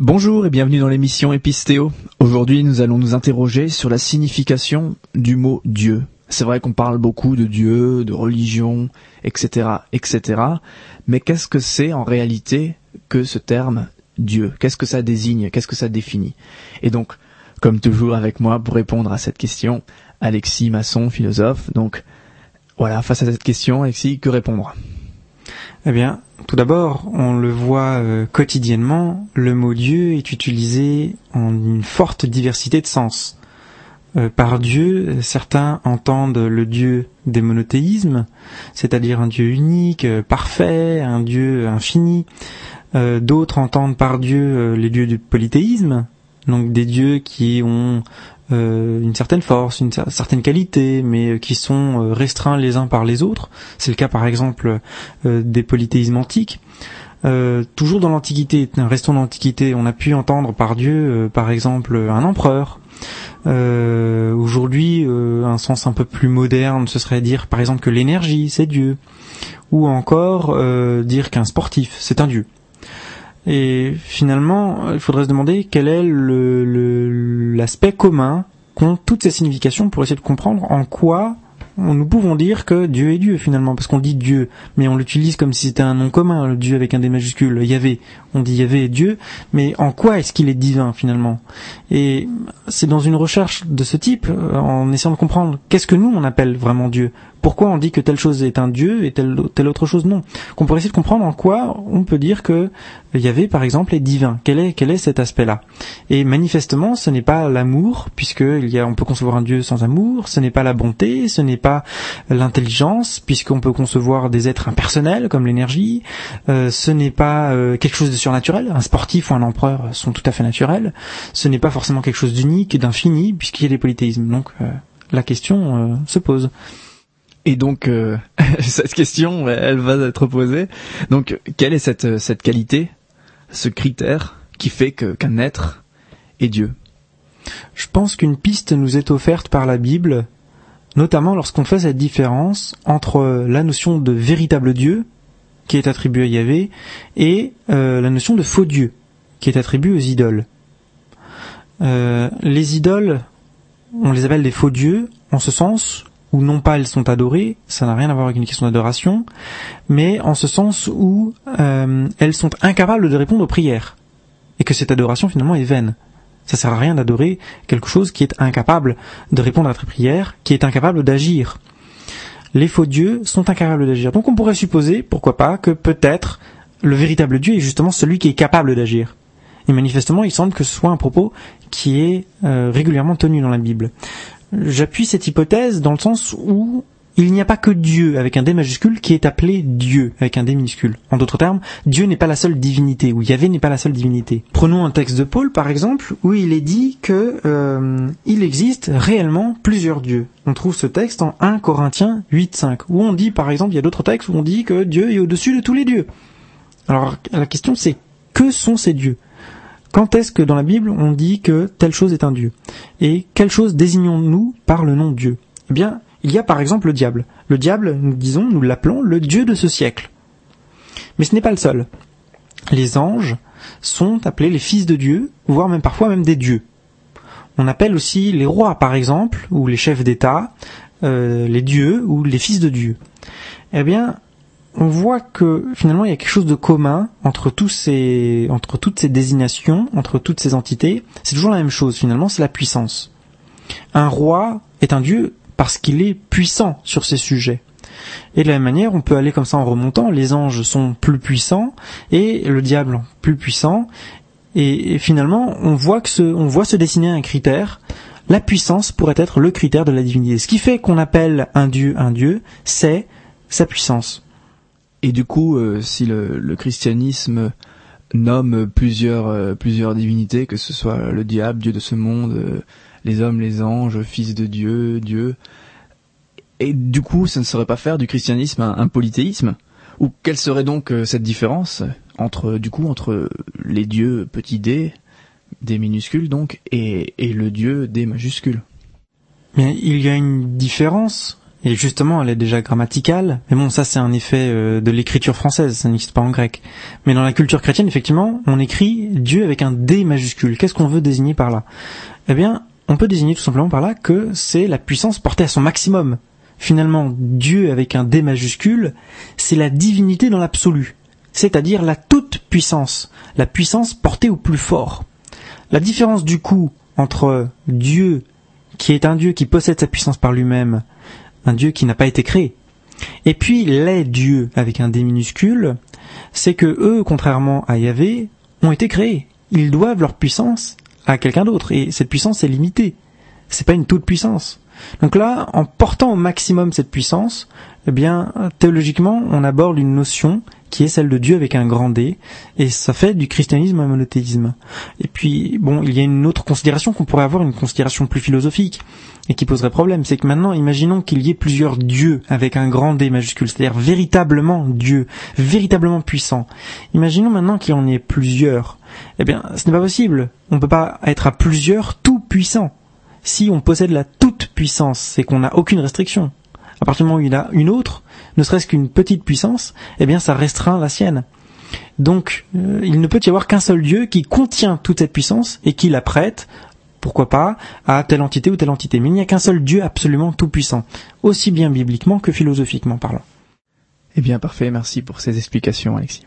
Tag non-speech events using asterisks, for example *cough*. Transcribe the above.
Bonjour et bienvenue dans l'émission Épistéo. Aujourd'hui, nous allons nous interroger sur la signification du mot Dieu. C'est vrai qu'on parle beaucoup de Dieu, de religion, etc., etc. Mais qu'est-ce que c'est en réalité que ce terme Dieu? Qu'est-ce que ça désigne? Qu'est-ce que ça définit? Et donc, comme toujours avec moi pour répondre à cette question, Alexis Masson, philosophe. Donc, voilà, face à cette question, Alexis, que répondre? Eh bien, tout d'abord, on le voit euh, quotidiennement, le mot Dieu est utilisé en une forte diversité de sens. Euh, par Dieu, certains entendent le Dieu des monothéismes, c'est-à-dire un Dieu unique, euh, parfait, un Dieu infini. D'autres entendent par Dieu les dieux du polythéisme, donc des dieux qui ont euh, une certaine force, une certaine qualité, mais qui sont euh, restreints les uns par les autres. C'est le cas par exemple euh, des polythéismes antiques. toujours dans l'Antiquité, restons dans l'Antiquité, on a pu entendre par Dieu, par exemple, un empereur. Aujourd'hui, un sens un peu plus moderne, ce serait dire par exemple que l'énergie, c'est Dieu, ou encore dire qu'un sportif, c'est un Dieu. Et finalement, il faudrait se demander quel est l'aspect commun qu'ont toutes ces significations pour essayer de comprendre en quoi nous pouvons dire que Dieu est Dieu finalement, parce qu'on dit Dieu, mais on l'utilise comme si c'était un nom commun, le Dieu avec un D majuscule, Yahvé. On dit Yahvé est Dieu, mais en quoi est-ce qu'il est divin finalement? Et c'est dans une recherche de ce type, en essayant de comprendre qu'est-ce que nous on appelle vraiment Dieu, pourquoi on dit que telle chose est un dieu et telle, autre chose non Qu'on pourrait essayer de comprendre en quoi on peut dire que Yahvé, par exemple, est divin. Quel est, quel est cet aspect-là? Et manifestement, ce n'est pas l'amour, puisque il y a, on peut concevoir un dieu sans amour. Ce n'est pas la bonté, ce n'est pas l'intelligence, puisqu'on peut concevoir des êtres impersonnels comme l'énergie. Euh, ce n'est pas euh, quelque chose de surnaturel. Un sportif ou un empereur sont tout à fait naturels. Ce n'est pas forcément quelque chose d'unique, d'infini, puisqu'il y a des polythéismes. Donc, euh, la question se pose. Et donc euh, *laughs* cette question, elle va être posée. Donc quelle est cette cette qualité, ce critère qui fait qu'un être est Dieu? Je pense qu'une piste nous est offerte par la Bible, notamment lorsqu'on fait cette différence entre la notion de véritable Dieu qui est attribuée à Yahvé et euh, la notion de faux Dieu qui est attribuée aux idoles. Euh, les idoles, on les appelle des faux dieux en ce sens où non pas elles sont adorées, ça n'a rien à voir avec une question d'adoration, mais en ce sens où euh, elles sont incapables de répondre aux prières, et que cette adoration finalement est vaine. Ça sert à rien d'adorer quelque chose qui est incapable de répondre à votre prière, qui est incapable d'agir. Les faux dieux sont incapables d'agir. Donc on pourrait supposer, pourquoi pas, que peut-être le véritable Dieu est justement celui qui est capable d'agir. Et manifestement, il semble que ce soit un propos qui est euh, régulièrement tenu dans la Bible. J'appuie cette hypothèse dans le sens où il n'y a pas que Dieu avec un D majuscule qui est appelé Dieu avec un D minuscule. En d'autres termes, Dieu n'est pas la seule divinité, ou Yahvé n'est pas la seule divinité. Prenons un texte de Paul par exemple, où il est dit que euh, il existe réellement plusieurs dieux. On trouve ce texte en 1 Corinthiens 8.5, où on dit par exemple, il y a d'autres textes où on dit que Dieu est au-dessus de tous les dieux. Alors la question c'est, que sont ces dieux? Quand est-ce que dans la Bible on dit que telle chose est un Dieu? Et quelle chose désignons-nous par le nom Dieu? Eh bien, il y a par exemple le diable. Le diable, nous disons, nous l'appelons le Dieu de ce siècle. Mais ce n'est pas le seul. Les anges sont appelés les fils de Dieu, voire même parfois même des dieux. On appelle aussi les rois, par exemple, ou les chefs d'État, euh, les dieux ou les fils de Dieu. Eh bien, on voit que finalement il y a quelque chose de commun entre tous ces, entre toutes ces désignations, entre toutes ces entités. C'est toujours la même chose finalement, c'est la puissance. Un roi est un dieu parce qu'il est puissant sur ses sujets. Et de la même manière, on peut aller comme ça en remontant. Les anges sont plus puissants et le diable plus puissant. Et, finalement, on voit que on voit se dessiner un critère. La puissance pourrait être le critère de la divinité. Ce qui fait qu'on appelle un dieu un dieu, c'est sa puissance. Et du coup, euh, si le, christianisme nomme plusieurs euh, plusieurs divinités, que ce soit le diable, Dieu de ce monde, euh, les hommes, les anges, fils de Dieu, Dieu, et du coup, ça ne serait pas faire du christianisme un, polythéisme? Ou quelle serait donc cette différence entre du coup entre les dieux petits d, des minuscules donc, et, et le dieu des majuscules Mais il y a une différence et justement elle est déjà grammaticale, mais bon ça c'est un effet euh, de l'écriture française, ça n'existe pas en grec. Mais dans la culture chrétienne, effectivement, on écrit Dieu avec un D majuscule. Qu'est-ce qu'on veut désigner par là? Eh bien, on peut désigner tout simplement par là que c'est la puissance portée à son maximum. Finalement, Dieu avec un D majuscule, c'est la divinité dans l'absolu, c'est-à-dire la toute puissance, la puissance portée au plus fort. La différence du coup entre Dieu, qui est un Dieu qui possède sa puissance par lui-même, un Dieu qui n'a pas été créé, et puis les dieux avec un D minuscule, c'est que eux, contrairement à Yahvé, ont été créés. Ils doivent leur puissance à quelqu'un d'autre, et cette puissance est limitée. C'est pas une toute puissance. Donc là, en portant au maximum cette puissance, eh bien, théologiquement, on aborde une notion qui est celle de Dieu avec un grand D, et ça fait du christianisme un monothéisme. Et puis, bon, il y a une autre considération qu'on pourrait avoir, une considération plus philosophique, et qui poserait problème, c'est que maintenant, imaginons qu'il y ait plusieurs dieux avec un grand D majuscule, c'est-à-dire véritablement Dieu, véritablement puissant. Imaginons maintenant qu'il y en ait plusieurs. Eh bien, ce n'est pas possible. On ne peut pas être à plusieurs tout puissant. Si on possède la toute puissance, c'est qu'on n'a aucune restriction. À partir du moment où il a une autre, ne serait-ce qu'une petite puissance, eh bien ça restreint la sienne. Donc euh, il ne peut y avoir qu'un seul Dieu qui contient toute cette puissance et qui la prête, pourquoi pas, à telle entité ou telle entité. Mais il n'y a qu'un seul Dieu absolument tout puissant, aussi bien bibliquement que philosophiquement parlant. Eh bien parfait, merci pour ces explications Alexis.